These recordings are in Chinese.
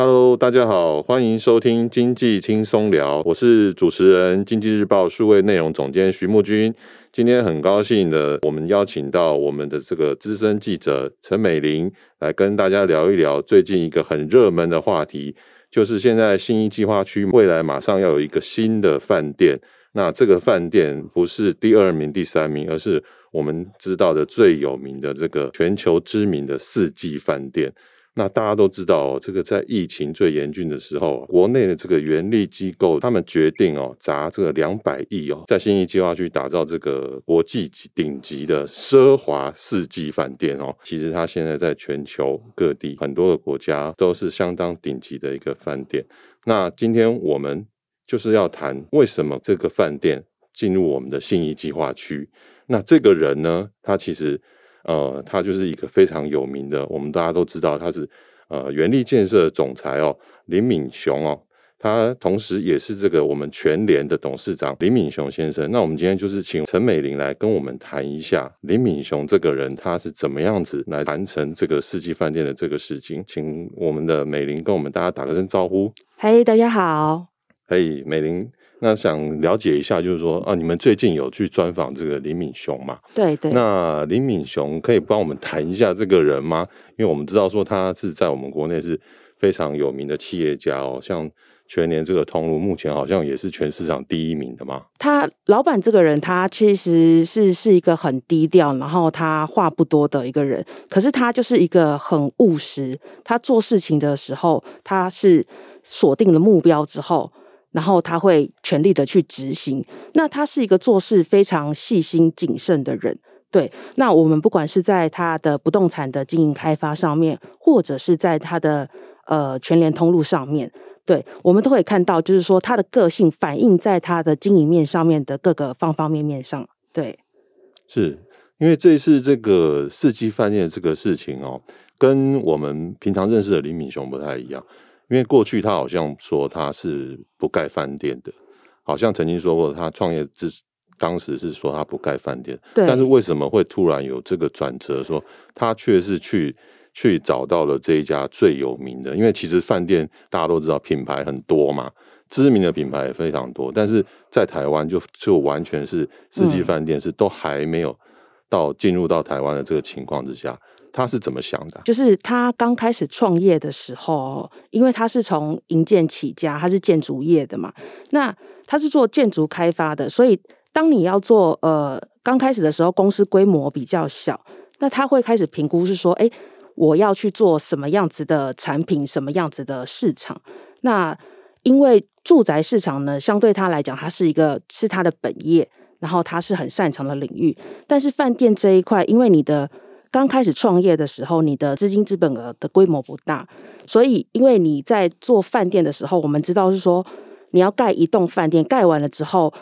Hello，大家好，欢迎收听经济轻松聊，我是主持人经济日报数位内容总监徐木君。今天很高兴的，我们邀请到我们的这个资深记者陈美玲来跟大家聊一聊最近一个很热门的话题，就是现在新一计划区未来马上要有一个新的饭店。那这个饭店不是第二名、第三名，而是我们知道的最有名的这个全球知名的四季饭店。那大家都知道哦，这个在疫情最严峻的时候，国内的这个原力机构他们决定哦，砸这个两百亿哦，在信义计划区打造这个国际级顶级的奢华四季饭店哦。其实它现在在全球各地很多个国家都是相当顶级的一个饭店。那今天我们就是要谈为什么这个饭店进入我们的信义计划区。那这个人呢，他其实。呃，他就是一个非常有名的，我们大家都知道他是呃原力建设总裁哦，林敏雄哦，他同时也是这个我们全联的董事长林敏雄先生。那我们今天就是请陈美玲来跟我们谈一下林敏雄这个人，他是怎么样子来完成这个世纪饭店的这个事情，请我们的美玲跟我们大家打个声招呼。嘿，大家好。嘿，美伶。那想了解一下，就是说啊，你们最近有去专访这个林敏雄吗？对对。那林敏雄可以帮我们谈一下这个人吗？因为我们知道说他是在我们国内是非常有名的企业家哦，像全年这个通路，目前好像也是全市场第一名的嘛。他老板这个人，他其实是是一个很低调，然后他话不多的一个人。可是他就是一个很务实，他做事情的时候，他是锁定了目标之后。然后他会全力的去执行。那他是一个做事非常细心谨慎的人。对，那我们不管是在他的不动产的经营开发上面，或者是在他的呃全联通路上面，对，我们都会看到，就是说他的个性反映在他的经营面上面的各个方方面面上。对，是因为这次这个四季饭店这个事情哦，跟我们平常认识的林敏雄不太一样。因为过去他好像说他是不盖饭店的，好像曾经说过他创业之当时是说他不盖饭店，对。但是为什么会突然有这个转折，说他却是去去找到了这一家最有名的？因为其实饭店大家都知道品牌很多嘛，知名的品牌也非常多，但是在台湾就就完全是四季饭店是都还没有到进入到台湾的这个情况之下。他是怎么想的？就是他刚开始创业的时候，因为他是从营建起家，他是建筑业的嘛。那他是做建筑开发的，所以当你要做呃刚开始的时候，公司规模比较小，那他会开始评估是说，哎，我要去做什么样子的产品，什么样子的市场。那因为住宅市场呢，相对他来讲，它是一个是他的本业，然后他是很擅长的领域。但是饭店这一块，因为你的刚开始创业的时候，你的资金资本额的规模不大，所以因为你在做饭店的时候，我们知道是说你要盖一栋饭店，盖完了之后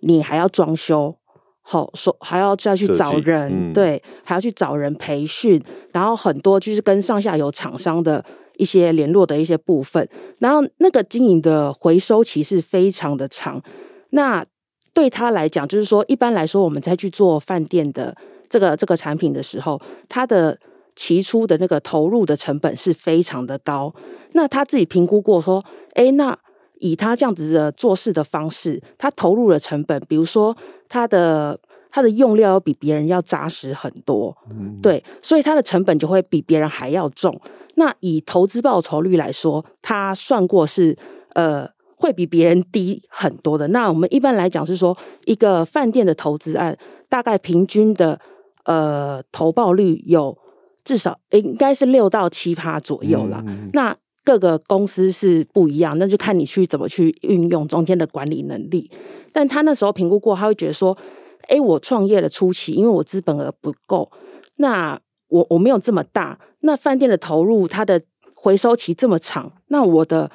你还要装修，好说还要再去找人，嗯，对，还要去找人培训，然后很多就是跟上下游厂商的一些联络的一些部分，然后那个经营的回收期是非常的长。那对他来讲，就是说一般来说，我们再去做饭店的。这个这个产品的时候，它的起初的那个投入的成本是非常的高。那他自己评估过说，哎，那以他这样子的做事的方式，他投入的成本，比如说他的他的用料要比别人要扎实很多，嗯，对，所以他的成本就会比别人还要重。那以投资报酬率来说，他算过是呃会比别人低很多的。那我们一般来讲是说，一个饭店的投资案大概平均的。呃，投报率有至少应该是六到七趴左右啦。嗯。那各个公司是不一样，那就看你去怎么去运用中间的管理能力。但他那时候评估过，他会觉得说：“哎，我创业的初期，因为我资本额不够，那我我没有这么大，那饭店的投入它的回收期这么长，那我的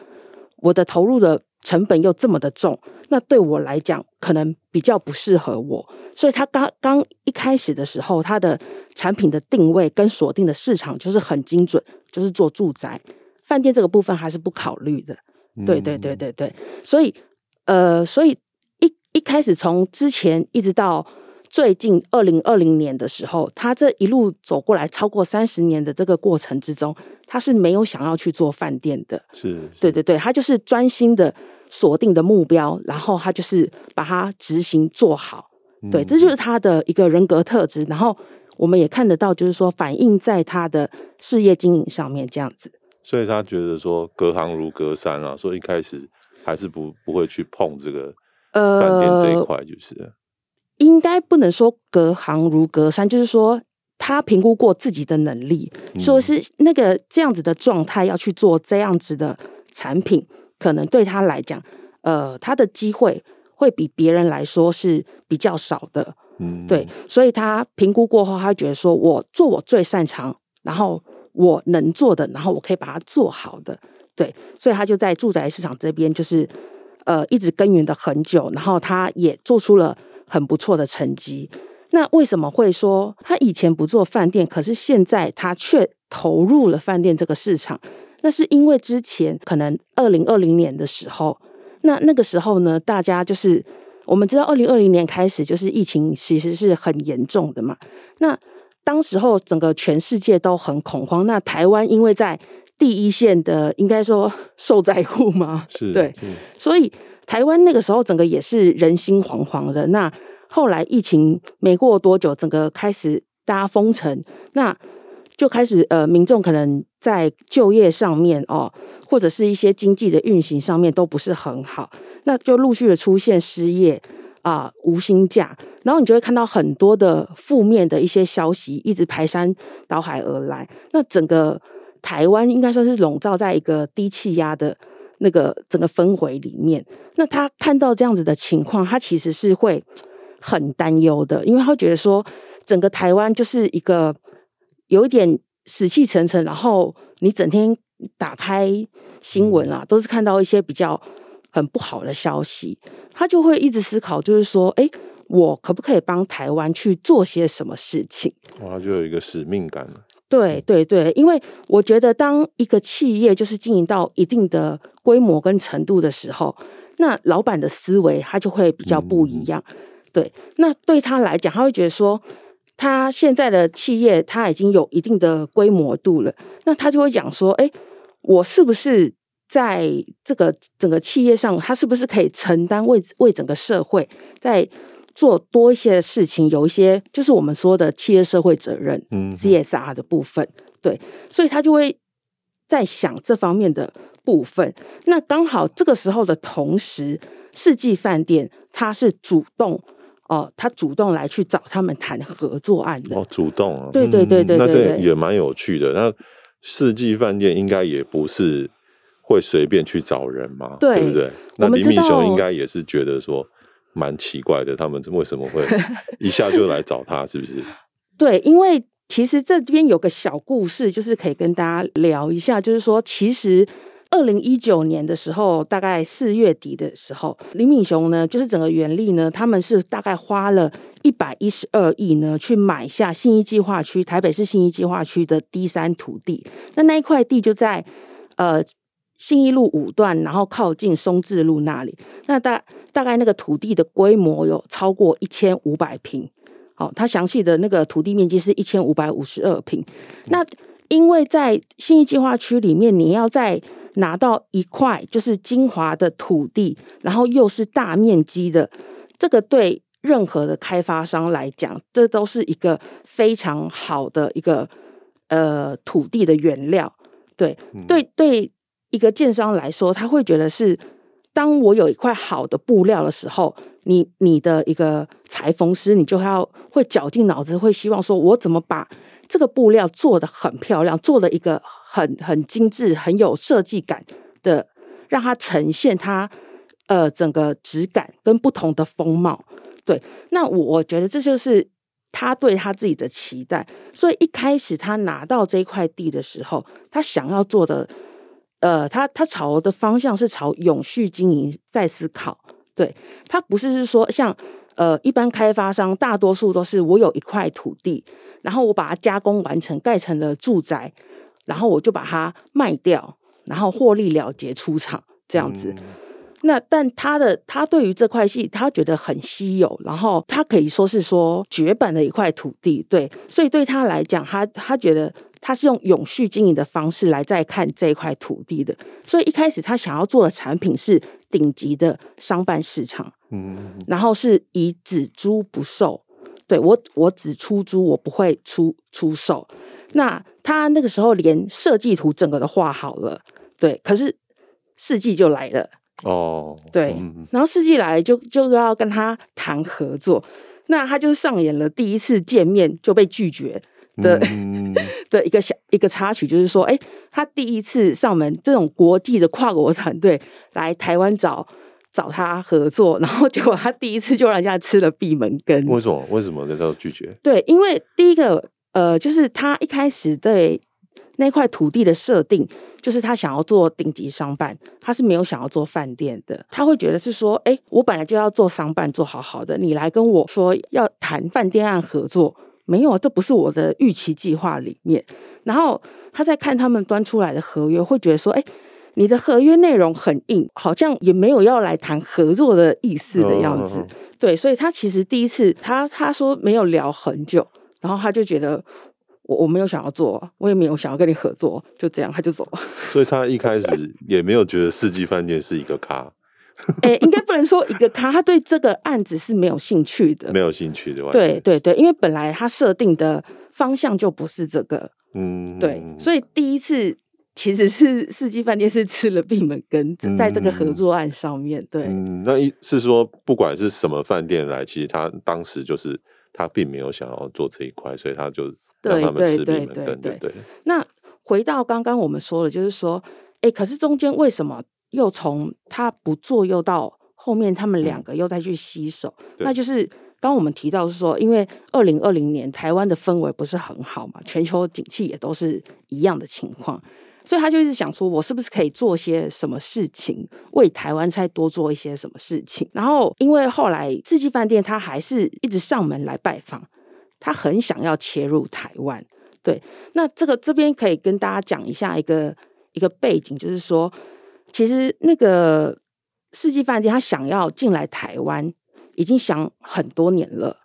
我的投入的成本又这么的重。”那对我来讲，可能比较不适合我，所以他刚刚一开始的时候，他的产品的定位跟锁定的市场就是很精准，就是做住宅、饭店这个部分还是不考虑的。对对对对对，所以呃，所以一一开始从之前一直到最近二零二零年的时候，他这一路走过来超过三十年的这个过程之中，他是没有想要去做饭店的，是，是对对对，他就是专心的锁定的目标，然后他就是把它执行做好，对，这就是他的一个人格特质。然后我们也看得到，就是说反映在他的事业经营上面这样子。所以他觉得说隔行如隔山啊，所以一开始还是不不会去碰这个饭店这一块，就是、呃、应该不能说隔行如隔山，就是说。他评估过自己的能力，说是那个这样子的状态要去做这样子的产品，可能对他来讲，呃，他的机会会比别人来说是比较少的。嗯，对，所以他评估过后，他觉得说我做我最擅长，然后我能做的，然后我可以把它做好的。对，所以他就在住宅市场这边，就是呃一直耕耘的很久，然后他也做出了很不错的成绩。那为什么会说他以前不做饭店，可是现在他却投入了饭店这个市场？那是因为之前可能二零二零年的时候，那那个时候呢，大家就是我们知道二零二零年开始就是疫情其实是很严重的嘛。那当时候整个全世界都很恐慌，那台湾因为在第一线的，应该说 受灾户嘛，是对，所以台湾那个时候整个也是人心惶惶的。那后来疫情没过多久，整个开始大家封城，那就开始呃，民众可能在就业上面哦，或者是一些经济的运行上面都不是很好，那就陆续的出现失业啊、呃、无薪假，然后你就会看到很多的负面的一些消息一直排山倒海而来，那整个台湾应该说是笼罩在一个低气压的那个整个氛围里面，那他看到这样子的情况，他其实是会。很担忧的，因为他觉得说，整个台湾就是一个有一点死气沉沉，然后你整天打开新闻啊，都是看到一些比较很不好的消息，他就会一直思考，就是说，哎，我可不可以帮台湾去做些什么事情？哇，就有一个使命感。对对对，因为我觉得，当一个企业就是经营到一定的规模跟程度的时候，那老板的思维他就会比较不一样。嗯对，那对他来讲，他会觉得说，他现在的企业他已经有一定的规模度了，那他就会讲说，哎，我是不是在这个整个企业上，他是不是可以承担为为整个社会在做多一些事情，有一些就是我们说的企业社会责任，嗯，CSR 的部分，对，所以他就会在想这方面的部分。那刚好这个时候的同时，世纪饭店他是主动。哦，他主动来去找他们谈合作案的。哦，主动啊，对对对对，对，那这也蛮有趣的。那世纪饭店应该也不是会随便去找人嘛，对，对不对？那李敏雄应该也是觉得说蛮奇怪的，他们为什么会 一下就来找他？是不是？对，因为其实这边有个小故事，就是可以跟大家聊一下，就是说其实。二零一九年的时候，大概四月底的时候，林敏雄呢，就是整个元力呢，他们是大概花了一百一十二亿呢，去买下信义计划区台北市信义计划区的 D 三土地。那那一块地就在呃信义路五段，然后靠近松智路那里。那大大概那个土地的规模有超过一千五百坪。好，它详细的那个土地面积是一千五百五十二坪。那因为在信义计划区里面，你要在拿到一块就是精华的土地，然后又是大面积的，这个对任何的开发商来讲，这都是一个非常好的一个呃土地的原料。对，嗯、对，对，一个建商来说，他会觉得是，当我有一块好的布料的时候，你你的一个裁缝师，你就要会绞尽脑汁，会希望说我怎么把这个布料做得很漂亮，做了一个。很很精致、很有设计感的，让它呈现它呃整个质感跟不同的风貌。对，那我我觉得这就是他对他自己的期待。所以一开始他拿到这块地的时候，他想要做的，呃，他他朝的方向是朝永续经营在思考。对，他不是是说像呃一般开发商，大多数都是我有一块土地，然后我把它加工完成，盖成了住宅。然后我就把它卖掉，然后获利了结出场这样子。嗯、那但他的他对于这块地，他觉得很稀有，然后他可以说是说绝版的一块土地，对，所以对他来讲，他他觉得他是用永续经营的方式来再看这一块土地的，所以一开始他想要做的产品是顶级的商办市场，嗯，然后是以只租不售，对，我我只出租，我不会出出售。那他那个时候连设计图整个都画好了，对，可是世纪就来了哦，对，嗯、然后世纪来就就要跟他谈合作，那他就上演了第一次见面就被拒绝的、嗯、的一个小一个插曲，就是说，哎、欸，他第一次上门，这种国际的跨国团队来台湾找找他合作，然后结果他第一次就让人家吃了闭门羹，为什么？为什么人家拒绝？对，因为第一个。呃，就是他一开始对那块土地的设定，就是他想要做顶级商办，他是没有想要做饭店的。他会觉得是说，哎，我本来就要做商办，做好好的，你来跟我说要谈饭店案合作，没有，这不是我的预期计划里面。然后他在看他们端出来的合约，会觉得说，哎，你的合约内容很硬，好像也没有要来谈合作的意思的样子。对，所以他其实第一次他他说没有聊很久。然后他就觉得我我没有想要做，我也没有想要跟你合作，就这样他就走了。所以他一开始也没有觉得四季饭店是一个咖。哎、欸，应该不能说一个咖，他对这个案子是没有兴趣的，没有兴趣的。对对对，因为本来他设定的方向就不是这个。嗯，对，所以第一次其实是四季饭店是吃了闭门羹，在这个合作案上面。对，嗯，那一是说不管是什么饭店来，其实他当时就是。他并没有想要做这一块，所以他就让他们吃闭门羹，对对对。那回到刚刚我们说的，就是说，哎，可是中间为什么又从他不做，又到后面他们两个又再去洗手？嗯、那就是刚刚我们提到是说，因为二零二零年台湾的氛围不是很好嘛，全球景气也都是一样的情况。所以他就一直想说，我是不是可以做些什么事情，为台湾再多做一些什么事情？然后，因为后来四季饭店他还是一直上门来拜访，他很想要切入台湾。对，那这个这边可以跟大家讲一下一个一个背景，就是说，其实那个四季饭店他想要进来台湾，已经想很多年了。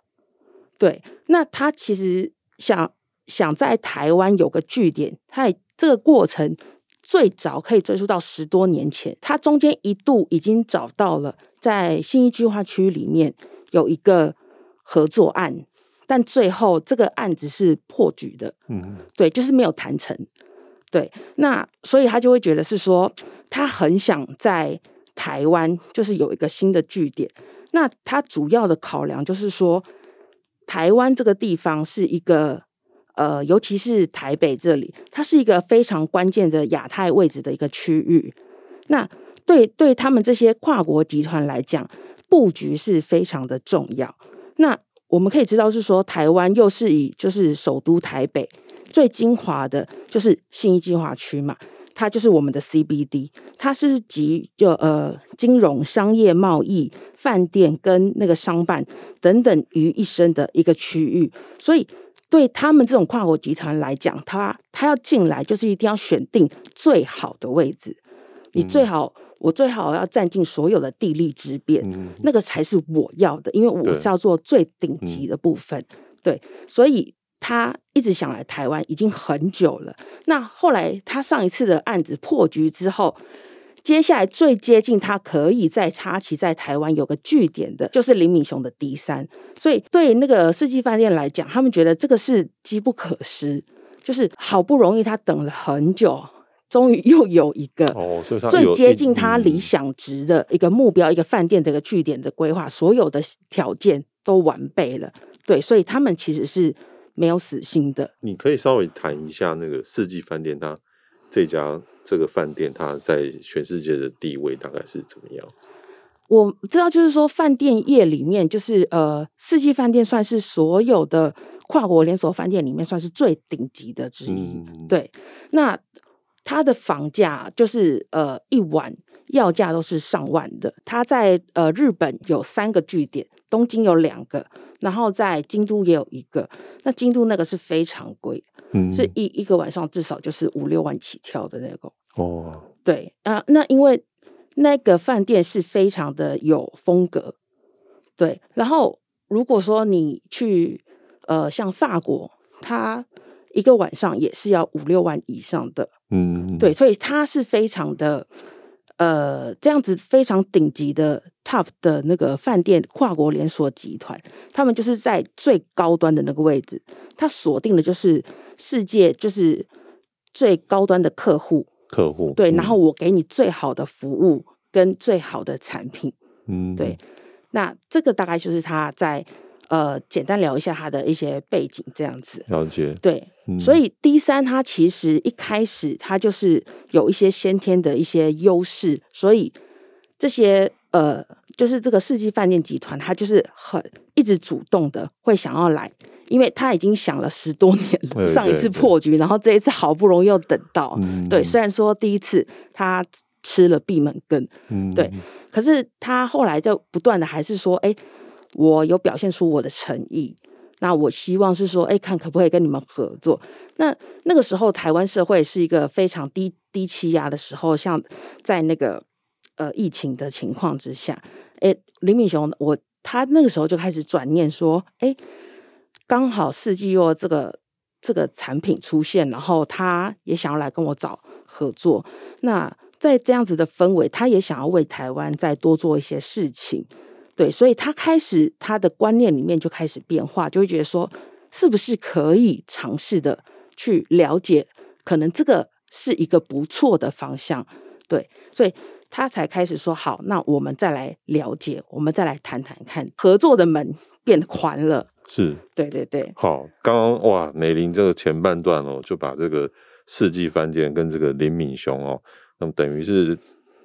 对，那他其实想想在台湾有个据点，他也。这个过程最早可以追溯到十多年前，他中间一度已经找到了在新一计划区里面有一个合作案，但最后这个案子是破局的，嗯，对，就是没有谈成，对，那所以他就会觉得是说，他很想在台湾就是有一个新的据点，那他主要的考量就是说，台湾这个地方是一个。呃，尤其是台北这里，它是一个非常关键的亚太位置的一个区域。那对对他们这些跨国集团来讲，布局是非常的重要。那我们可以知道是说，台湾又是以就是首都台北最精华的，就是信义计划区嘛，它就是我们的 CBD，它是集就呃金融、商业、贸易、饭店跟那个商办等等于一身的一个区域，所以。对他们这种跨国集团来讲，他他要进来就是一定要选定最好的位置。你最好，嗯、我最好要占尽所有的地利之便，嗯、那个才是我要的，因为我是要做最顶级的部分。对，嗯、对，所以他一直想来台湾已经很久了。那后来他上一次的案子破局之后。接下来最接近他可以在插旗在台湾有个据点的，就是林敏雄的 D 三。所以对那个四季饭店来讲，他们觉得这个是机不可失，就是好不容易他等了很久，终于又有一个最接近他理想值的一个目标，一个饭店的一个据点的规划，所有的条件都完备了。对，所以他们其实是没有死心的。你可以稍微谈一下那个四季饭店，它这家。这个饭店它在全世界的地位大概是怎么样？我知道，就是说饭店业里面，就是呃，四季饭店算是所有的跨国连锁饭店里面算是最顶级的之一。嗯、对，那它的房价就是呃一晚要价都是上万的。它在呃日本有三个据点，东京有两个，然后在京都也有一个。那京都那个是非常贵。嗯，是一一个晚上至少就是五六万起跳的那种哦。对啊，那因为那个饭店是非常的有风格，对。然后如果说你去呃像法国，它一个晚上也是要五六万以上的。嗯，对，所以它是非常的。呃，这样子非常顶级的 top 的那个饭店跨国连锁集团，他们就是在最高端的那个位置，他锁定的就是世界就是最高端的客户，客户对，然后我给你最好的服务跟最好的产品，嗯，对，那这个大概就是他在。呃，简单聊一下他的一些背景，这样子。了解。对，嗯、所以 D 三它其实一开始它就是有一些先天的一些优势，所以这些呃，就是这个世纪饭店集团，他就是很一直主动的会想要来，因为他已经想了十多年了，对对对，上一次破局，然后这一次好不容易又等到。嗯、对，虽然说第一次他吃了闭门羹，嗯，对，可是他后来就不断的还是说，哎。我有表现出我的诚意，那我希望是说，哎，看可不可以跟你们合作。那那个时候，台湾社会是一个非常低低气压的时候，像在那个呃疫情的情况之下，哎，林敏雄，我他那个时候就开始转念说，哎，刚好四季若这个这个产品出现，然后他也想要来跟我找合作。那在这样子的氛围，他也想要为台湾再多做一些事情。对，所以他开始他的观念里面就开始变化，就会觉得说，是不是可以尝试的去了解，可能这个是一个不错的方向。对，所以他才开始说，好，那我们再来了解，我们再来谈谈看，合作的门变宽了。是，对对对。好，刚刚哇，美玲这个前半段哦，就把这个世纪饭店跟这个林敏雄哦，那么等于是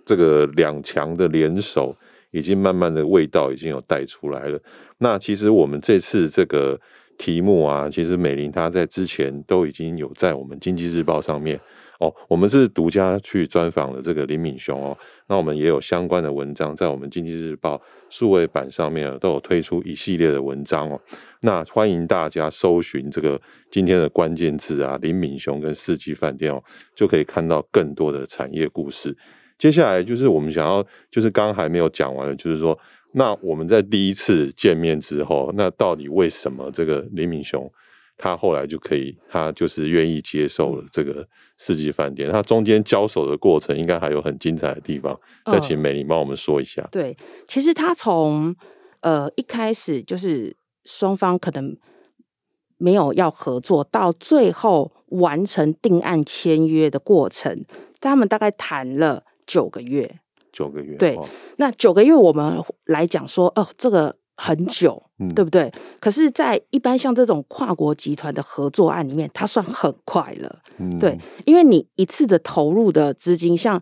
这个两强的联手。已经慢慢的味道已经有带出来了。那其实我们这次这个题目啊，其实美玲她在之前都已经有在我们经济日报上面哦，我们是独家去专访了这个林敏雄哦。那我们也有相关的文章在我们经济日报数位版上面都有推出一系列的文章哦。那欢迎大家搜寻这个今天的关键字啊，林敏雄跟四季饭店哦，就可以看到更多的产业故事。接下来就是我们想要，就是刚刚还没有讲完的，就是说，那我们在第一次见面之后，那到底为什么这个林敏雄他后来就可以，他就是愿意接受了这个四季饭店？他中间交手的过程应该还有很精彩的地方，再请美玲帮我们说一下。嗯、对，其实他从呃一开始就是双方可能没有要合作，到最后完成定案签约的过程，他们大概谈了。九个月，九个月，对，哦、那九个月我们来讲说，哦，这个很久，嗯、对不对？可是，在一般像这种跨国集团的合作案里面，它算很快了，嗯、对，因为你一次的投入的资金，像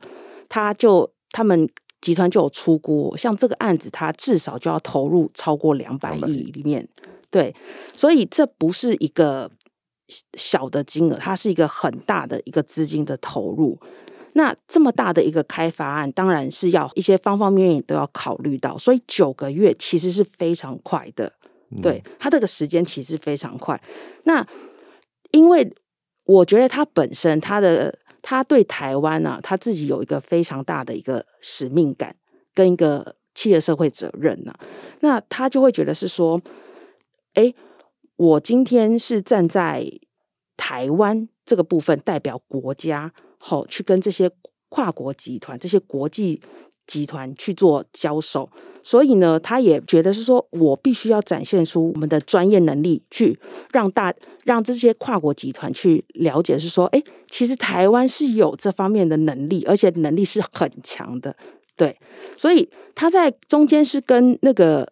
他就他们集团就有出估，像这个案子，它至少就要投入超过两百亿里面，对，所以这不是一个小的金额，它是一个很大的一个资金的投入。那这么大的一个开发案，当然是要一些方方面面都要考虑到，所以九个月其实是非常快的，对，他这个时间其实非常快。那因为我觉得他本身他的他对台湾啊，他自己有一个非常大的一个使命感跟一个企业社会责任呢、啊，那他就会觉得是说，哎，我今天是站在台湾这个部分代表国家。好，去跟这些跨国集团、这些国际集团去做交手，所以呢，他也觉得是说，我必须要展现出我们的专业能力，去让大让这些跨国集团去了解，是说，哎，其实台湾是有这方面的能力，而且能力是很强的，对。所以他在中间是跟那个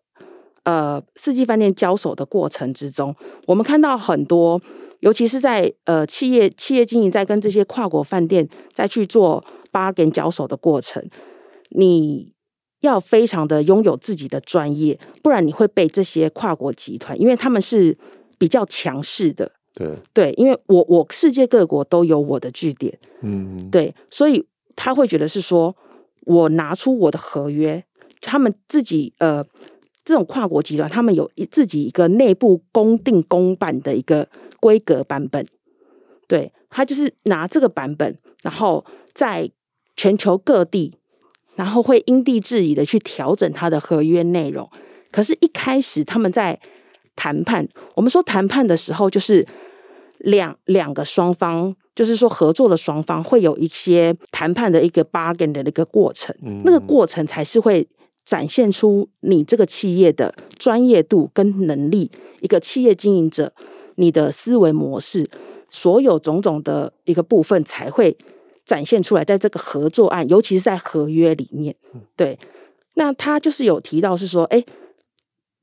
呃四季饭店交手的过程之中，我们看到很多。尤其是在呃企业企业经营在跟这些跨国饭店再去做 bargain 交手的过程，你要非常的拥有自己的专业，不然你会被这些跨国集团，因为他们是比较强势的。对对，因为我我世界各国都有我的据点，嗯，对，所以他会觉得是说我拿出我的合约，他们自己呃。这种跨国集团，他们有一自己一个内部公定公办的一个规格版本，对，他就是拿这个版本，然后在全球各地，然后会因地制宜的去调整它的合约内容。可是，一开始他们在谈判，我们说谈判的时候，就是两两个双方，就是说合作的双方会有一些谈判的一个 bargain 的一个过程，嗯、那个过程才是会展现出你这个企业的专业度跟能力，一个企业经营者你的思维模式，所有种种的一个部分才会展现出来，在这个合作案，尤其是在合约里面，对，那他就是有提到是说，哎，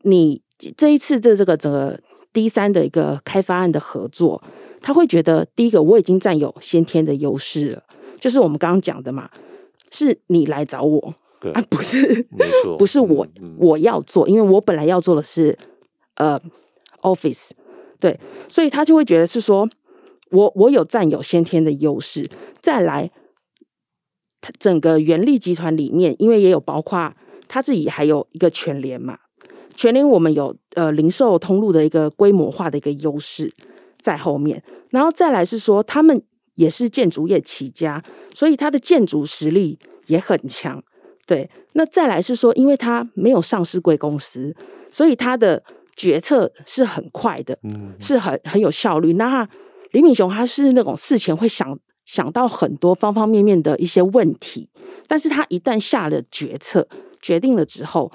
你这一次的这个整个。D 三的一个开发案的合作，他会觉得第一个我已经占有先天的优势了，就是我们刚刚讲的嘛，是你来找我，对啊，不是，没错，不是我、嗯、我要做，因为我本来要做的是呃 Office，对，所以他就会觉得是说我我有占有先天的优势，再来，他整个元力集团里面，因为也有包括他自己还有一个全联嘛。全联我们有呃零售通路的一个规模化的一个优势在后面，然后再来是说他们也是建筑业起家，所以他的建筑实力也很强。对，那再来是说，因为他没有上市贵公司，所以他的决策是很快的，嗯，是很很有效率。那李敏雄他是那种事前会想想到很多方方面面的一些问题，但是他一旦下了决策决定了之后。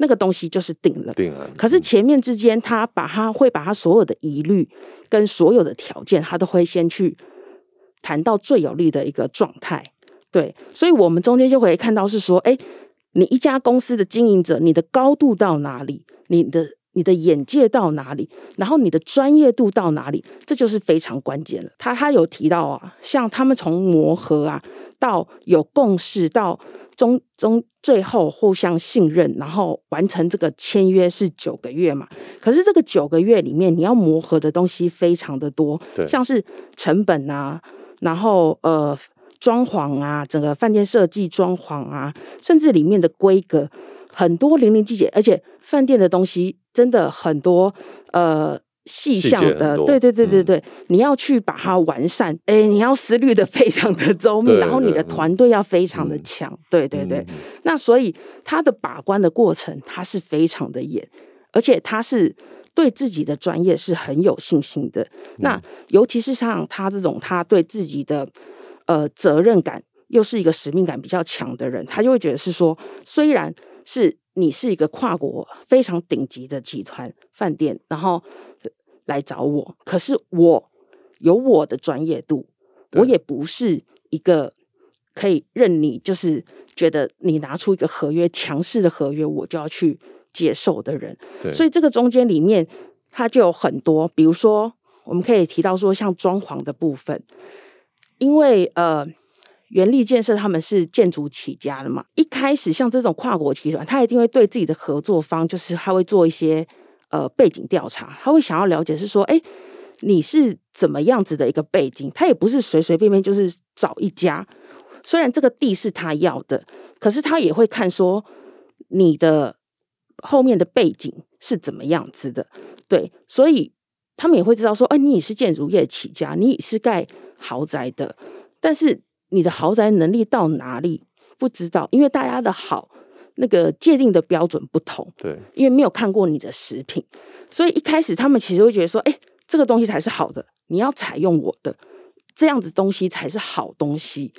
那个东西就是定了，定了。可是前面之间，他把他会把他所有的疑虑跟所有的条件，他都会先去谈到最有利的一个状态。对，所以我们中间就可以看到是说，哎，你一家公司的经营者，你的高度到哪里？你的你的眼界到哪里？然后你的专业度到哪里？这就是非常关键了。他他有提到啊，像他们从磨合啊，到有共识，到中中最后互相信任，然后完成这个签约是九个月嘛？可是这个九个月里面，你要磨合的东西非常的多，对，像是成本啊，然后呃装潢啊，整个饭店设计装潢啊，甚至里面的规格很多零零细节，而且饭店的东西真的很多呃。细项的，对对对对对，嗯、你要去把它完善，哎，你要思虑的非常的周密，然后你的团队要非常的强，嗯、对对对。嗯、那所以他的把关的过程，他是非常的严，而且他是对自己的专业是很有信心的。嗯、那尤其是像他这种，他对自己的呃责任感又是一个使命感比较强的人，他就会觉得是说，虽然是你是一个跨国非常顶级的集团饭店，然后。来找我，可是我有我的专业度，我也不是一个可以任你就是觉得你拿出一个合约强势的合约，我就要去接受的人。对所以这个中间里面，它就有很多，比如说我们可以提到说，像装潢的部分，因为呃，原力建设他们是建筑起家的嘛，一开始像这种跨国集团，他一定会对自己的合作方，就是他会做一些。呃，背景调查，他会想要了解是说，哎，你是怎么样子的一个背景？他也不是随随便便就是找一家，虽然这个地是他要的，可是他也会看说你的后面的背景是怎么样子的。对，所以他们也会知道说，哎，你也是建筑业起家，你也是盖豪宅的，但是你的豪宅能力到哪里不知道，因为大家的好。那个界定的标准不同，对，因为没有看过你的食品，所以一开始他们其实会觉得说，哎，这个东西才是好的，你要采用我的这样子东西才是好东西。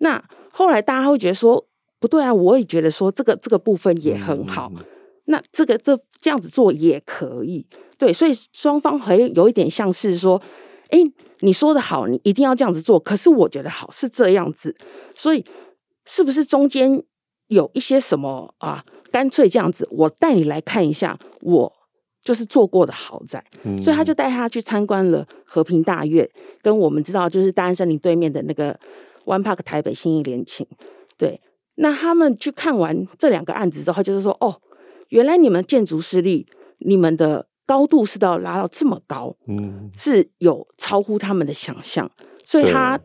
那后来大家会觉得说，不对啊，我也觉得说这个这个部分也很好，嗯、那这个这这样子做也可以，对，所以双方还有一点像是说，哎，你说的好，你一定要这样子做，可是我觉得好是这样子，所以是不是中间？有一些什么啊？干脆这样子，我带你来看一下，我就是做过的豪宅。嗯、所以他就带他去参观了和平大院，跟我们知道就是大安森林对面的那个 One Park 台北新义联勤。对，那他们去看完这两个案子之后，就是说，哦，原来你们建筑师力，你们的高度是到拉到这么高，嗯，是有超乎他们的想象。所以他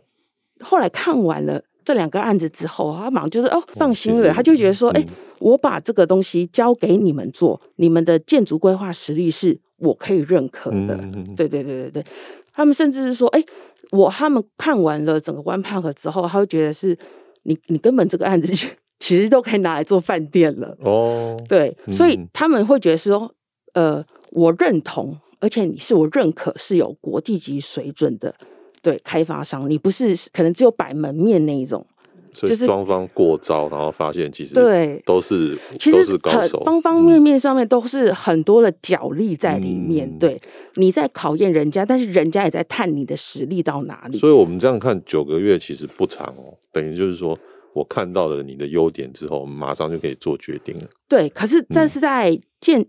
后来看完了。这两个案子之后，他马上就是哦，放心了，他就觉得说，哎、嗯，我把这个东西交给你们做，你们的建筑规划实力是我可以认可的。嗯、对对对对对，他们甚至是说，哎，我他们看完了整个 One Park 之后，他会觉得是你你根本这个案子 其实都可以拿来做饭店了。哦，对，所以他们会觉得说，呃，我认同。而且你是我认可是有国际级水准的，对开发商，你不是可能只有摆门面那一种。所以双方过招，然后发现其实对都是其实都是高手，方方面面上面都是很多的角力在里面。嗯、对，你在考验人家，但是人家也在探你的实力到哪里。所以我们这样看九个月其实不长哦，等于就是说我看到了你的优点之后，我们马上就可以做决定了。对，可是这是在建，嗯、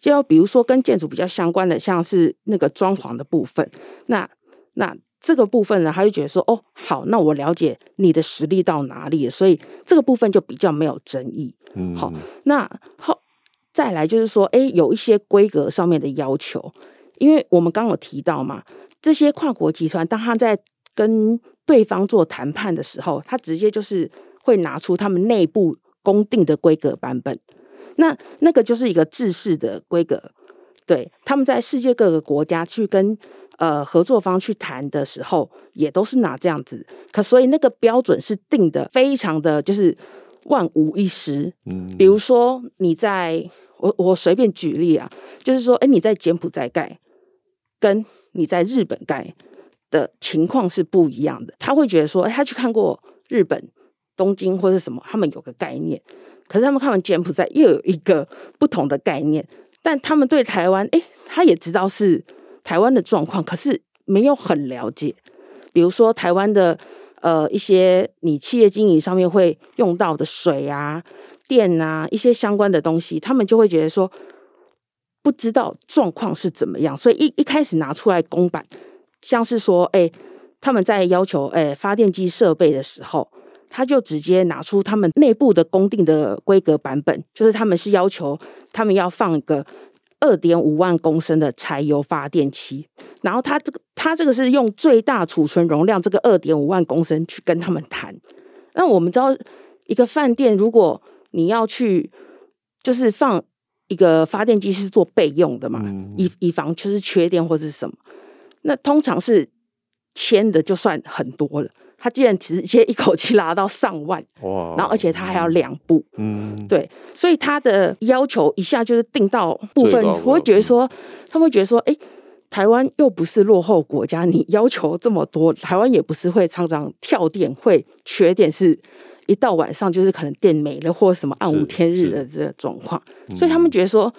就比如说跟建筑比较相关的，像是那个装潢的部分，那那。这个部分呢，他就觉得说，哦，好，那我了解你的实力到哪里了，所以这个部分就比较没有争议。嗯，好，那好，再来就是说，哎，有一些规格上面的要求，因为我们刚刚有提到嘛，这些跨国集团当他在跟对方做谈判的时候，他直接就是会拿出他们内部公定的规格版本，那那个就是一个制式的规格，对，他们在世界各个国家去跟。呃，合作方去谈的时候，也都是拿这样子，可所以那个标准是定的非常的就是万无一失。嗯，比如说你在我我随便举例啊，就是说，哎，你在柬埔寨盖，跟你在日本盖的情况是不一样的。他会觉得说，哎，他去看过日本东京或者什么，他们有个概念，可是他们看完柬埔寨又有一个不同的概念，但他们对台湾，哎，他也知道是。台湾的状况，可是没有很了解。比如说，台湾的呃一些你企业经营上面会用到的水啊、电啊一些相关的东西，他们就会觉得说不知道状况是怎么样，所以一一开始拿出来公版，像是说，哎，他们在要求哎发电机设备的时候，他就直接拿出他们内部的公定的规格版本，就是他们是要求他们要放一个。二点五万公升的柴油发电机，然后他这个他这个是用最大储存容量这个二点五万公升去跟他们谈。那我们知道，一个饭店如果你要去，就是放一个发电机是做备用的嘛，嗯、以以防就是缺电或者是什么，那通常是签的就算很多了。他竟然直接一口气拉到上万，哇！然后而且他还要两部，嗯，对，所以他的要求一下就是定到部分，我会觉得说，嗯、他们会觉得说，哎，台湾又不是落后国家，你要求这么多，台湾也不是会常常跳电会缺电，是一到晚上就是可能电没了或什么暗无天日的这个状况，所以他们觉得说，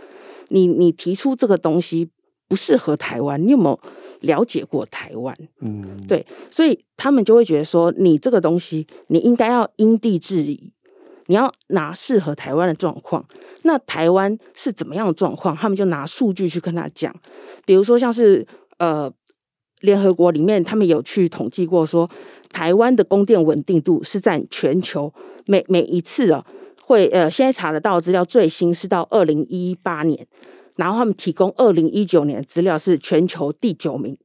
你你提出这个东西不适合台湾，你有没有？了解过台湾，嗯，对，所以他们就会觉得说，你这个东西，你应该要因地制宜，你要拿适合台湾的状况。那台湾是怎么样的状况？他们就拿数据去跟他讲，比如说像是呃，联合国里面他们有去统计过说，台湾的供电稳定度是占全球每每一次啊，会呃，现在查得到资料最新是到二零一八年。然后他们提供二零一九年的资料是全球第九名，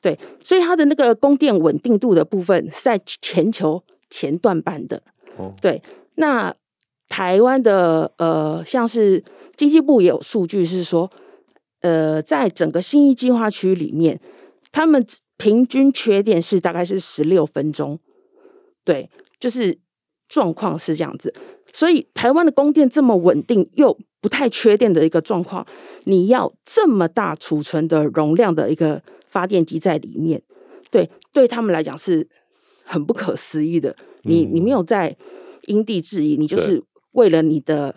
对，所以它的那个供电稳定度的部分是在全球前段班的。哦，对，那台湾的呃，像是经济部也有数据是说，呃，在整个新义计划区里面，他们平均缺电是大概是十六分钟，对，就是状况是这样子。所以台湾的供电这么稳定又不太缺电的一个状况，你要这么大储存的容量的一个发电机在里面，对，对他们来讲是很不可思议的。你你没有在因地制宜，你就是为了你的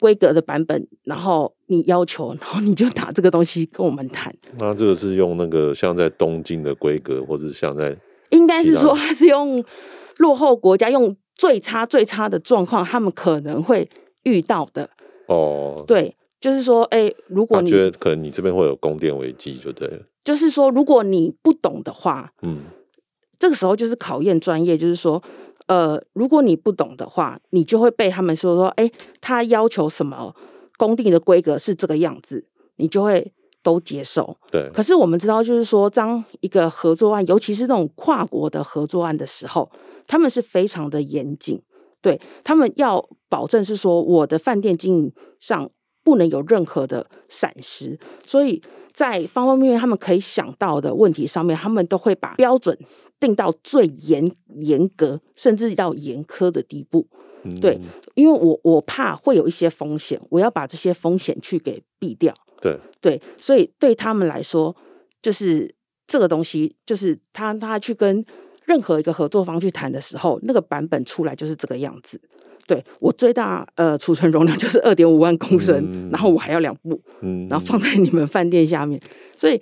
规格的版本，然后你要求，然后你就拿这个东西跟我们谈。那这个是用那个像在东京的规格，或者像在应该是说它是用落后国家用最差最差的状况，他们可能会遇到的。哦，对，就是说，哎、欸，如果你觉得可能你这边会有供电危机，就对了。就是说，如果你不懂的话，嗯，这个时候就是考验专业。就是说，呃，如果你不懂的话，你就会被他们说说，哎、欸，他要求什么供电的规格是这个样子，你就会都接受。对。可是我们知道，就是说，当一个合作案，尤其是那种跨国的合作案的时候，他们是非常的严谨。对，他们要保证是说，我的饭店经营上不能有任何的闪失，所以在方方面面他们可以想到的问题上面，他们都会把标准定到最严严格，甚至到严苛的地步。嗯、对，因为我我怕会有一些风险，我要把这些风险去给避掉。对对，所以对他们来说，就是这个东西，就是他他去跟任何一个合作方去谈的时候，那个版本出来就是这个样子。对，我最大呃储存容量就是二点五万公升，嗯、然后我还要两部，嗯，然后放在你们饭店下面。所以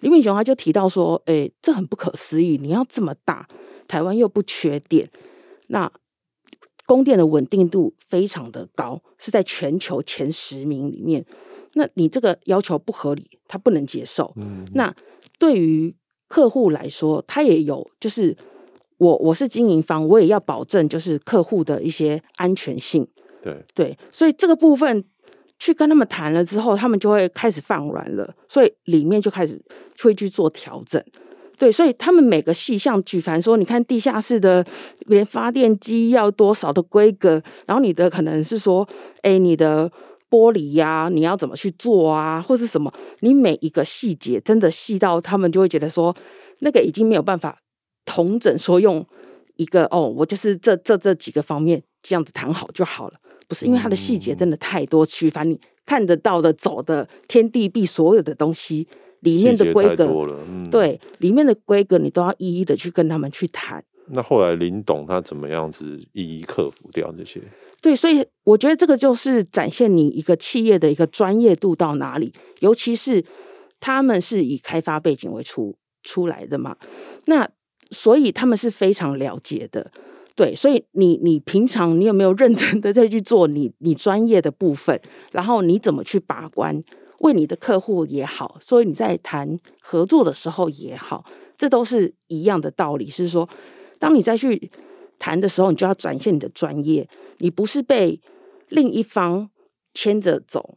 李敏雄他就提到说，哎，这很不可思议，你要这么大，台湾又不缺电，那供电的稳定度非常的高，是在全球前十名里面。那你这个要求不合理，他不能接受。嗯，那对于客户来说，他也有就是。我我是经营方，我也要保证就是客户的一些安全性。对对，所以这个部分去跟他们谈了之后，他们就会开始放软了，所以里面就开始会去做调整。对，所以他们每个细项，举凡说，你看地下室的连发电机要多少的规格，然后你的可能是说，哎，你的玻璃呀、啊，你要怎么去做啊，或是什么，你每一个细节真的细到他们就会觉得说，那个已经没有办法。同整说用一个哦，我就是这这这几个方面这样子谈好就好了，不是因为它的细节真的太多，区分你看得到的、走的天地壁所有的东西里面的规格，嗯、对里面的规格你都要一一的去跟他们去谈。那后来林董他怎么样子一一克服掉这些？对，所以我觉得这个就是展现你一个企业的一个专业度到哪里，尤其是他们是以开发背景为出出来的嘛，那。所以他们是非常了解的，对，所以你你平常你有没有认真的在去做你你专业的部分，然后你怎么去把关，为你的客户也好，所以你在谈合作的时候也好，这都是一样的道理，是说，当你再去谈的时候，你就要展现你的专业，你不是被另一方牵着走，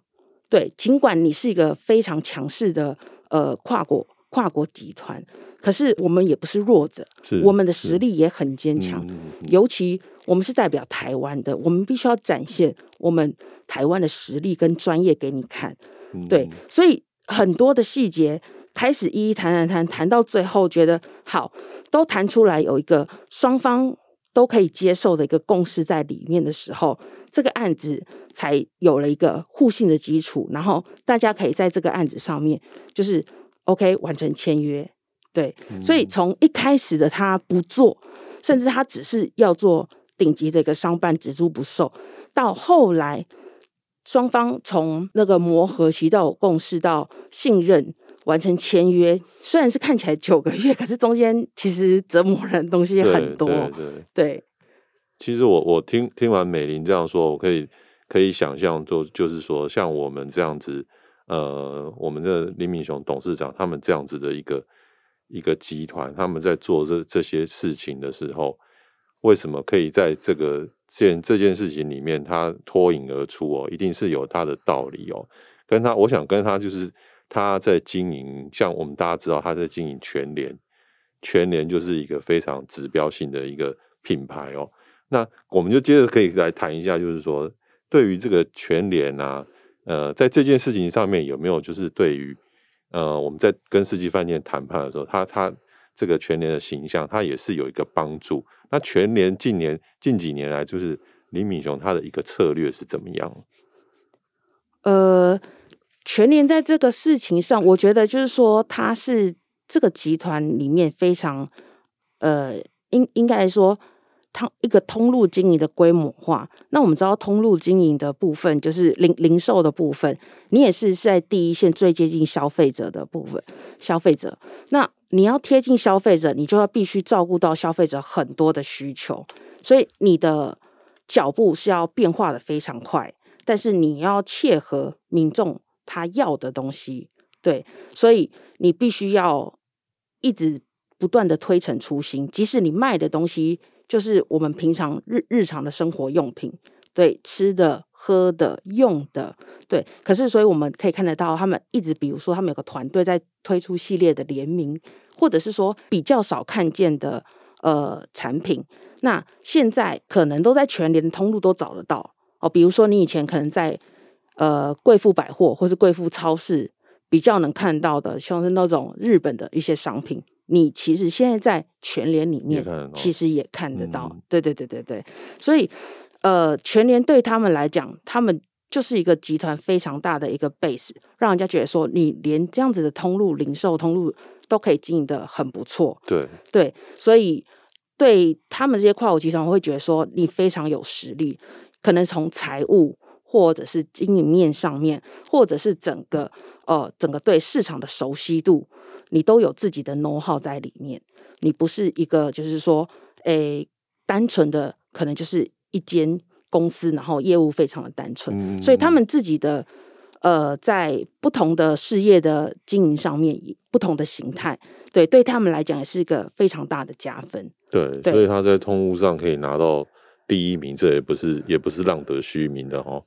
对，尽管你是一个非常强势的呃跨国跨国集团。可是我们也不是弱者，我们的实力也很坚强。尤其我们是代表台湾的，我们必须要展现我们台湾的实力跟专业给你看。嗯、对，所以很多的细节开始一一谈谈谈，谈到最后觉得好，都谈出来有一个双方都可以接受的一个共识在里面的时候，这个案子才有了一个互信的基础，然后大家可以在这个案子上面就是 OK 完成签约。对，所以从一开始的他不做，甚至他只是要做顶级的一个商办，只租不售，到后来双方从那个磨合期到共识到信任，完成签约，虽然是看起来九个月，可是中间其实折磨人东西很多。对，对，对，对，其实我我听听完美玲这样说，我可以可以想象，就就是说，像我们这样子，呃，我们的林敏雄董事长他们这样子的一个。一个集团，他们在做这这些事情的时候，为什么可以在这个件这件事情里面，他脱颖而出哦？一定是有他的道理哦。跟他，我想跟他就是他在经营，像我们大家知道他在经营全联，全联就是一个非常指标性的一个品牌哦。那我们就接着可以来谈一下，就是说对于这个全联啊，呃，在这件事情上面有没有就是对于。呃，我们在跟四季饭店谈判的时候，他他这个全联的形象，他也是有一个帮助。那全联近年近几年来，就是林敏雄他的一个策略是怎么样？呃，全联在这个事情上，我觉得就是说，他是这个集团里面非常呃，应应该来说。它一个通路经营的规模化，那我们知道通路经营的部分就是零零售的部分，你也是在第一线最接近消费者的部分。消费者，那你要贴近消费者，你就要必须照顾到消费者很多的需求，所以你的脚步是要变化的非常快，但是你要切合民众他要的东西，对，所以你必须要一直不断的推陈出新，即使你卖的东西。就是我们平常日日常的生活用品，对，吃的、喝的、用的，对。可是，所以我们可以看得到，他们一直，比如说，他们有个团队在推出系列的联名，或者是说比较少看见的呃产品。那现在可能都在全联通路都找得到哦。比如说，你以前可能在呃贵妇百货或是贵妇超市比较能看到的，像是那种日本的一些商品。你其实现在在全联里面，其实也看得到，嗯、对对对对对。所以，呃，全联对他们来讲，他们就是一个集团非常大的一个 base，让人家觉得说你连这样子的通路、零售通路都可以经营的很不错。对对，所以对他们这些跨国集团，我会觉得说你非常有实力，可能从财务或者是经营面上面，或者是整个呃整个对市场的熟悉度，你都有自己的 know how 在里面。你不是一个就是说，诶，单纯的可能就是一间。公司，然后业务非常的单纯，嗯、所以他们自己的呃，在不同的事业的经营上面，不同的形态，对，对他们来讲也是一个非常大的加分。对，对所以他在通路上可以拿到第一名，这也不是也不是浪得虚名的哦。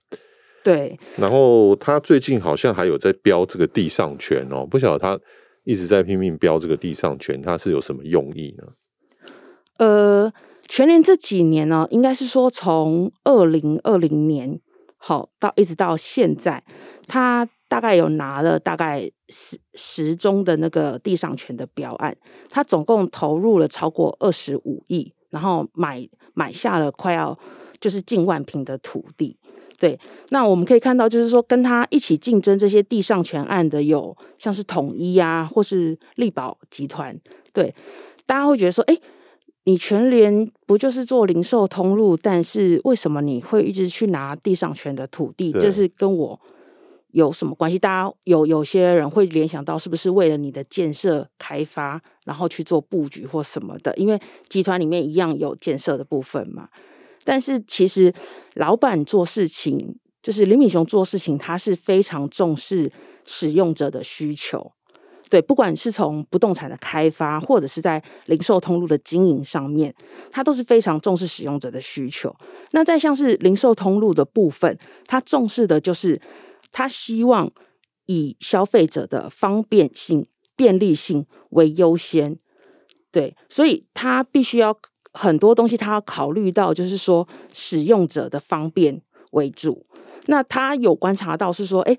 对。然后他最近好像还有在标这个地上权哦，不晓得他一直在拼命标这个地上权，他是有什么用意呢？呃。全联这几年呢，应该是说从二零二零年好到一直到现在，他大概有拿了大概十十宗的那个地上权的标案，他总共投入了超过二十五亿，然后买买下了快要就是近万平的土地。对，那我们可以看到，就是说跟他一起竞争这些地上权案的有像是统一啊，或是力宝集团。对，大家会觉得说，哎。你全联不就是做零售通路？但是为什么你会一直去拿地上权的土地？就是跟我有什么关系？大家有有些人会联想到，是不是为了你的建设开发，然后去做布局或什么的？因为集团里面一样有建设的部分嘛。但是其实老板做事情，就是林敏雄做事情，他是非常重视使用者的需求。对，不管是从不动产的开发，或者是在零售通路的经营上面，他都是非常重视使用者的需求。那在像是零售通路的部分，他重视的就是他希望以消费者的方便性、便利性为优先。对，所以他必须要很多东西，他要考虑到就是说使用者的方便为主。那他有观察到是说，哎，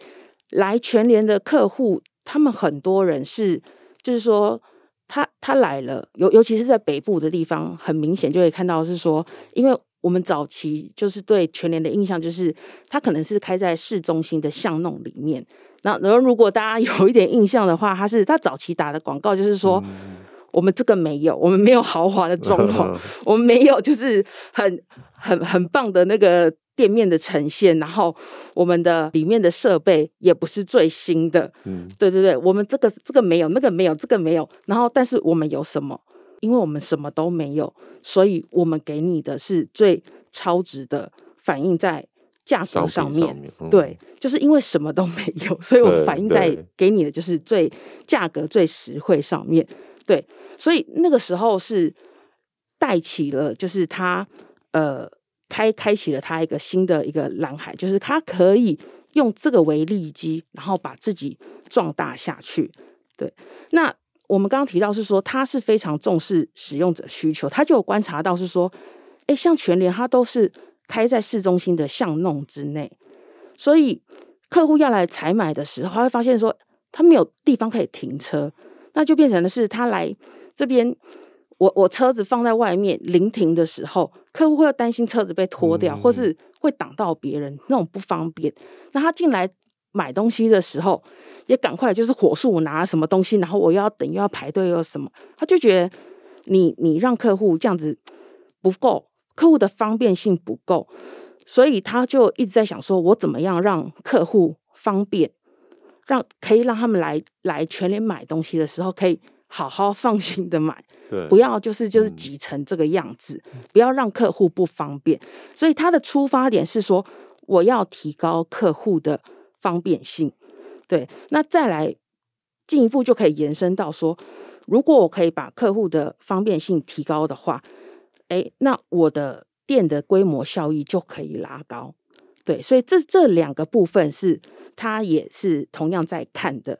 来全联的客户。他们很多人是，就是说，他他来了，尤尤其是在北部的地方，很明显就会看到是说，因为我们早期就是对全联的印象就是，它可能是开在市中心的巷弄里面。那然后如果大家有一点印象的话，它是它早期打的广告就是说，嗯、我们这个没有，我们没有豪华的装潢，我们没有就是很很很棒的那个。店面的呈现，然后我们的里面的设备也不是最新的，嗯，对对对，我们这个这个没有，那个没有，这个没有，然后但是我们有什么？因为我们什么都没有，所以我们给你的是最超值的，反映在价格上面。上面嗯、对，就是因为什么都没有，所以我反映在给你的就是最价格最实惠上面。对，所以那个时候是带起了，就是他呃。开开启了他一个新的一个蓝海，就是他可以用这个为利基，然后把自己壮大下去。对，那我们刚刚提到是说，他是非常重视使用者需求，他就有观察到是说，哎，像全联，他都是开在市中心的巷弄之内，所以客户要来采买的时候，他会发现说，他没有地方可以停车，那就变成的是他来这边。我我车子放在外面临停的时候，客户会担心车子被拖掉，嗯、或是会挡到别人，那种不方便。那他进来买东西的时候，也赶快就是火速拿了什么东西，然后我又要等又要排队又什么，他就觉得你你让客户这样子不够，客户的方便性不够，所以他就一直在想说，我怎么样让客户方便，让可以让他们来来全联买东西的时候可以。好好放心的买，对不要就是就是挤成这个样子，嗯、不要让客户不方便。所以他的出发点是说，我要提高客户的方便性。对，那再来进一步就可以延伸到说，如果我可以把客户的方便性提高的话，哎，那我的店的规模效益就可以拉高。对，所以这这两个部分是他也是同样在看的。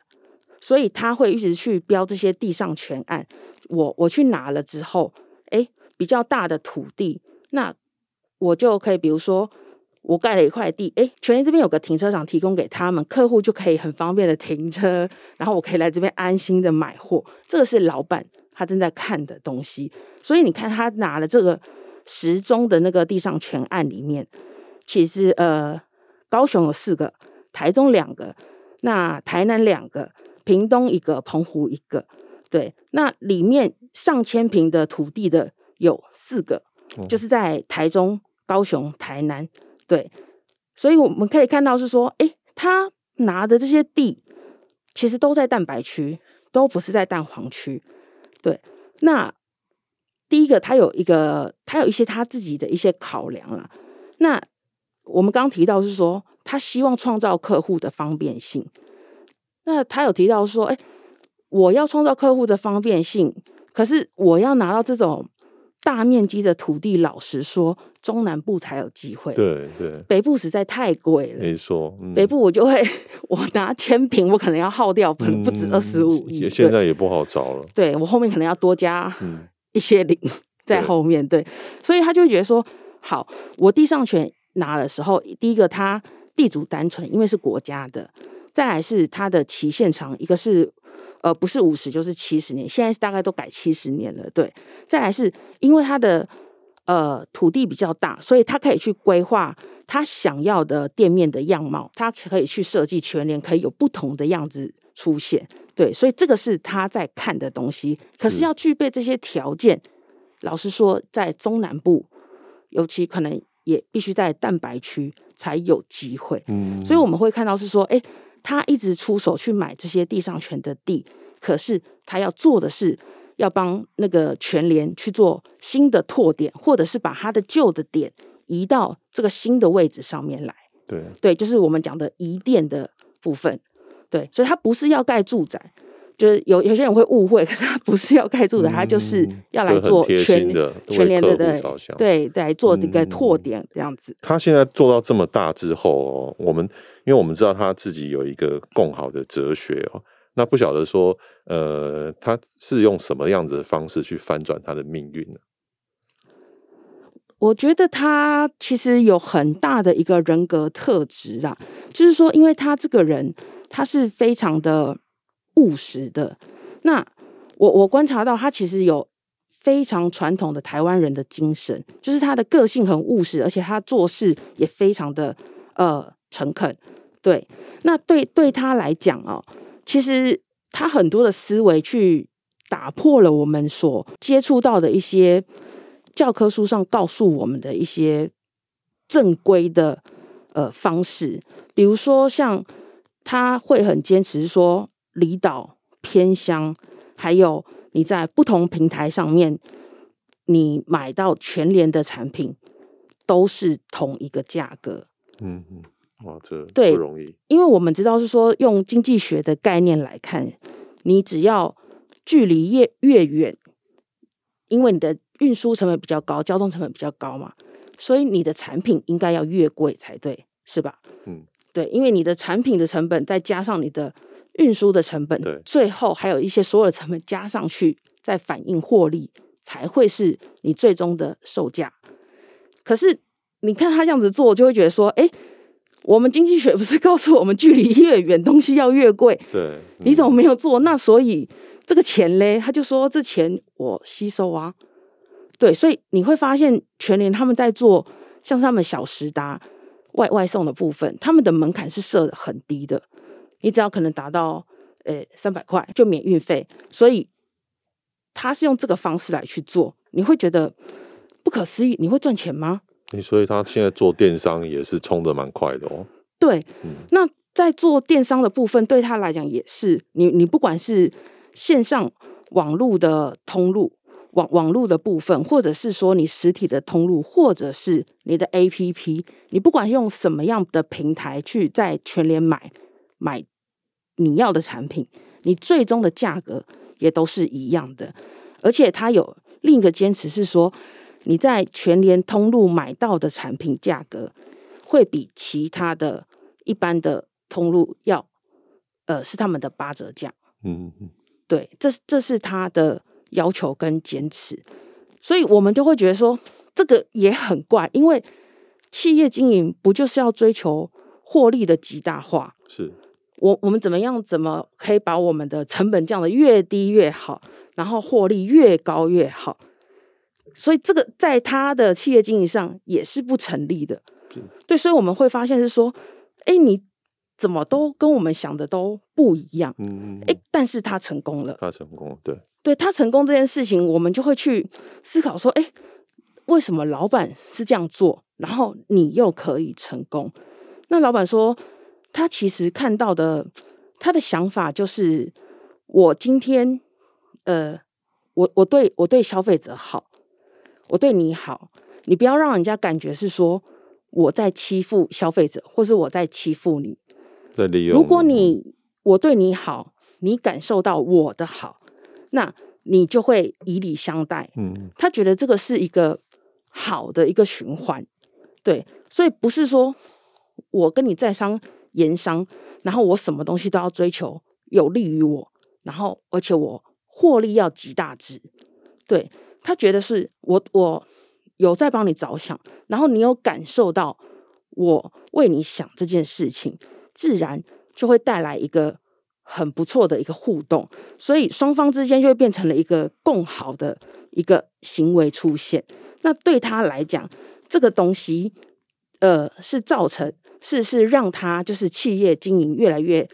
所以他会一直去标这些地上全案，我我去拿了之后，哎，比较大的土地，那我就可以，比如说我盖了一块地，哎，全联这边有个停车场提供给他们，客户就可以很方便的停车，然后我可以来这边安心的买货，这个是老板他正在看的东西。所以你看他拿了这个时钟的那个地上全案里面，其实呃。高雄有四个，台中两个，那台南两个，屏东一个，澎湖一个。对，那里面上千坪的土地的有四个，嗯、就是在台中、高雄、台南。对，所以我们可以看到是说，哎，他拿的这些地其实都在蛋白区，都不是在蛋黄区。对，那第一个他有一个，他有一些他自己的一些考量啦。那我们刚刚提到是说，他希望创造客户的方便性。那他有提到说，哎。我要创造客户的方便性，可是我要拿到这种大面积的土地，老实说，中南部才有机会。对对，北部实在太贵了。没错，嗯、北部我就会，我拿千坪，我可能要耗掉，可能不止二十五亿。现在也不好找了。对，我后面可能要多加一些零在后面。对，所以他就会觉得说，好，我地上权拿的时候，第一个他地主单纯，因为是国家的；再来是他的期限长，一个是。呃，不是五十就是七十年，现在大概都改七十年了。对，再来是因为它的呃土地比较大，所以他可以去规划他想要的店面的样貌，他可以去设计全年可以有不同的样子出现。对，所以这个是他在看的东西。可是要具备这些条件，老实说，在中南部，尤其可能也必须在蛋白区才有机会。嗯，所以我们会看到是说，哎。他一直出手去买这些地上权的地，可是他要做的是要帮那个全联去做新的拓点，或者是把他的旧的点移到这个新的位置上面来。对对，就是我们讲的移店的部分。对，所以他不是要盖住宅，就是有有些人会误会，可是他不是要盖住宅，他、嗯、就是要来做全联的全联的对对对，来做一个拓点这样子、嗯。他现在做到这么大之后哦，我们。因为我们知道他自己有一个共好的哲学哦，那不晓得说，呃，他是用什么样子的方式去翻转他的命运呢？我觉得他其实有很大的一个人格特质啊，就是说，因为他这个人他是非常的务实的。那我我观察到他其实有非常传统的台湾人的精神，就是他的个性很务实，而且他做事也非常的呃。诚恳，对，那对对他来讲哦，其实他很多的思维去打破了我们所接触到的一些教科书上告诉我们的一些正规的呃方式，比如说像他会很坚持说离岛偏乡，还有你在不同平台上面，你买到全联的产品都是同一个价格，嗯嗯。哇，这不容易。因为我们知道是说，用经济学的概念来看，你只要距离越越远，因为你的运输成本比较高，交通成本比较高嘛，所以你的产品应该要越贵才对，是吧？嗯，对，因为你的产品的成本再加上你的运输的成本，对，最后还有一些所有的成本加上去，再反映获利，才会是你最终的售价。可是你看他这样子做，就会觉得说，哎。我们经济学不是告诉我们，距离越远，东西要越贵？对，嗯、你怎么没有做？那所以这个钱嘞，他就说这钱我吸收啊。对，所以你会发现全联他们在做，像是他们小时达外外送的部分，他们的门槛是设的很低的，你只要可能达到呃三百块就免运费，所以他是用这个方式来去做，你会觉得不可思议，你会赚钱吗？所以他现在做电商也是冲的蛮快的哦。对，嗯，那在做电商的部分，对他来讲也是，你你不管是线上网络的通路，网网络的部分，或者是说你实体的通路，或者是你的 APP，你不管用什么样的平台去在全联买买你要的产品，你最终的价格也都是一样的。而且他有另一个坚持是说。你在全联通路买到的产品价格，会比其他的一般的通路要，呃，是他们的八折价。嗯嗯嗯，对，这这是他的要求跟坚持，所以我们就会觉得说，这个也很怪，因为企业经营不就是要追求获利的极大化？是，我我们怎么样，怎么可以把我们的成本降得越低越好，然后获利越高越好？所以这个在他的企业经营上也是不成立的，对，所以我们会发现是说，哎，你怎么都跟我们想的都不一样？嗯，哎，但是他成功了，他成功了，对，对他成功这件事情，我们就会去思考说，哎，为什么老板是这样做，然后你又可以成功？那老板说，他其实看到的，他的想法就是，我今天，呃，我我对我对消费者好，我对你好，你不要让人家感觉是说我在欺负消费者，或是我在欺负你，在利用。如果你我对你好，你感受到我的好，那你就会以礼相待。嗯，他觉得这个是一个好的一个循环，对，所以不是说我跟你在商言商，然后我什么东西都要追求有利于我，然后而且我获利要极大值，对，他觉得是我我有在帮你着想，然后你有感受到我为你想这件事情，自然就会带来一个很不错的一个互动，所以双方之间就会变成了一个共好的一个行为出现。那对他来讲，这个东西呃是造成是是让他就是企业经营越来越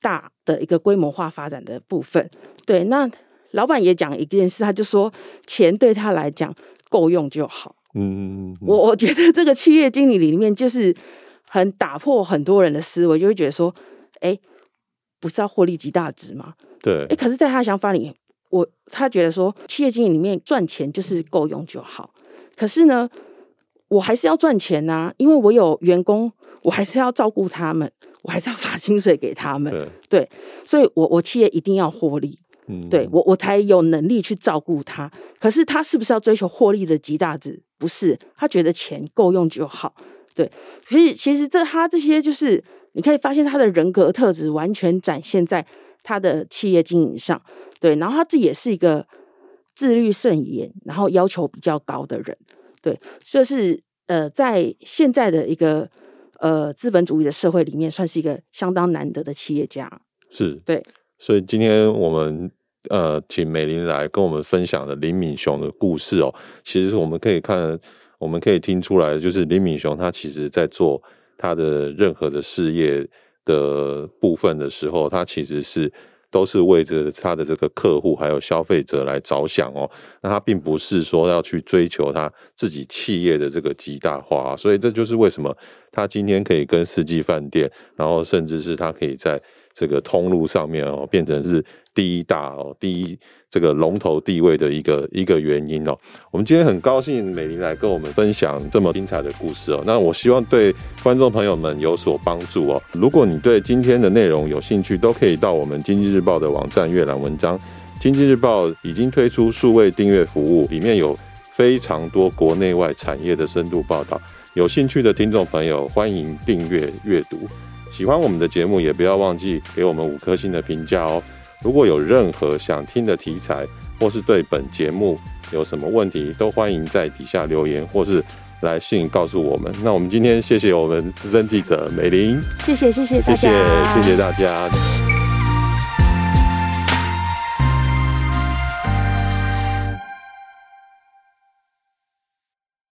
大的一个规模化发展的部分。对，那老板也讲一件事，他就说钱对他来讲够用就好。嗯，嗯，我 我觉得这个企业经理里面就是。很打破很多人的思维，就会觉得说，哎，不是要获利极大值吗？对，哎，可是，在他的想法里，我他觉得说，企业经理里面赚钱就是够用就好。可是呢，我还是要赚钱呐、啊，因为我有员工，我还是要照顾他们，我还是要发薪水给他们。对，对，所以我我企业一定要获利，嗯，对我我才有能力去照顾他。可是他是不是要追求获利的极大值？不是，他觉得钱够用就好。对，所以其实这他这些就是你可以发现他的人格特质完全展现在他的企业经营上。对，然后他自己也是一个自律甚严，然后要求比较高的人。对，就是呃，在现在的一个呃资本主义的社会里面，算是一个相当难得的企业家。是，对。所以今天我们呃请美玲来跟我们分享的林敏雄的故事哦，其实我们可以看。我们可以听出来，就是林敏雄他其实在做他的任何的事业的部分的时候，他其实是都是为着他的这个客户还有消费者来着想哦。那他并不是说要去追求他自己企业的这个极大化，所以这就是为什么他今天可以跟四季饭店，然后甚至是他可以在这个通路上面哦，变成是。第一大哦，第一这个龙头地位的一个一个原因哦。我们今天很高兴美玲来跟我们分享这么精彩的故事哦。那我希望对观众朋友们有所帮助哦。如果你对今天的内容有兴趣，都可以到我们经济日报的网站阅览文章。经济日报已经推出数位订阅服务，里面有非常多国内外产业的深度报道。有兴趣的听众朋友，欢迎订阅阅读。喜欢我们的节目，也不要忘记给我们五颗星的评价哦。如果有任何想听的题材，或是对本节目有什么问题，都欢迎在底下留言，或是来信告诉我们。那我们今天谢谢我们资深记者美玲，谢谢谢谢大家，谢谢谢谢大家。